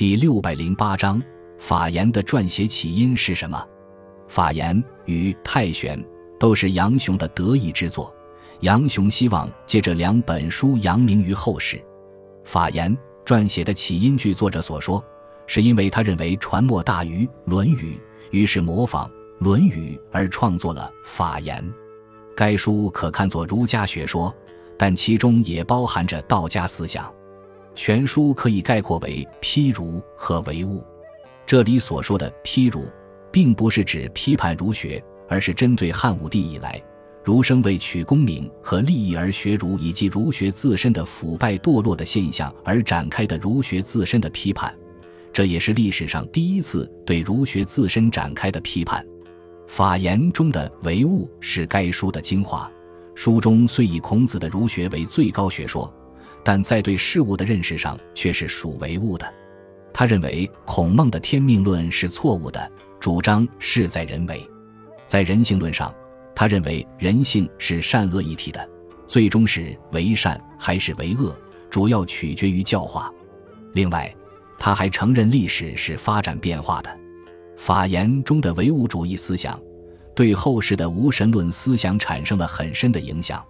第六百零八章，法言的撰写起因是什么？法言与太玄都是杨雄的得意之作。杨雄希望借这两本书扬名于后世。法言撰写的起因，据作者所说，是因为他认为传墨大于《论语》，于是模仿《论语》而创作了法言。该书可看作儒家学说，但其中也包含着道家思想。全书可以概括为批儒和唯物。这里所说的批儒，并不是指批判儒学，而是针对汉武帝以来儒生为取功名和利益而学儒，以及儒学自身的腐败堕落的现象而展开的儒学自身的批判。这也是历史上第一次对儒学自身展开的批判。法言中的唯物是该书的精华。书中虽以孔子的儒学为最高学说。但在对事物的认识上却是属唯物的。他认为孔孟的天命论是错误的，主张事在人为。在人性论上，他认为人性是善恶一体的，最终是为善还是为恶，主要取决于教化。另外，他还承认历史是发展变化的。法言中的唯物主义思想，对后世的无神论思想产生了很深的影响。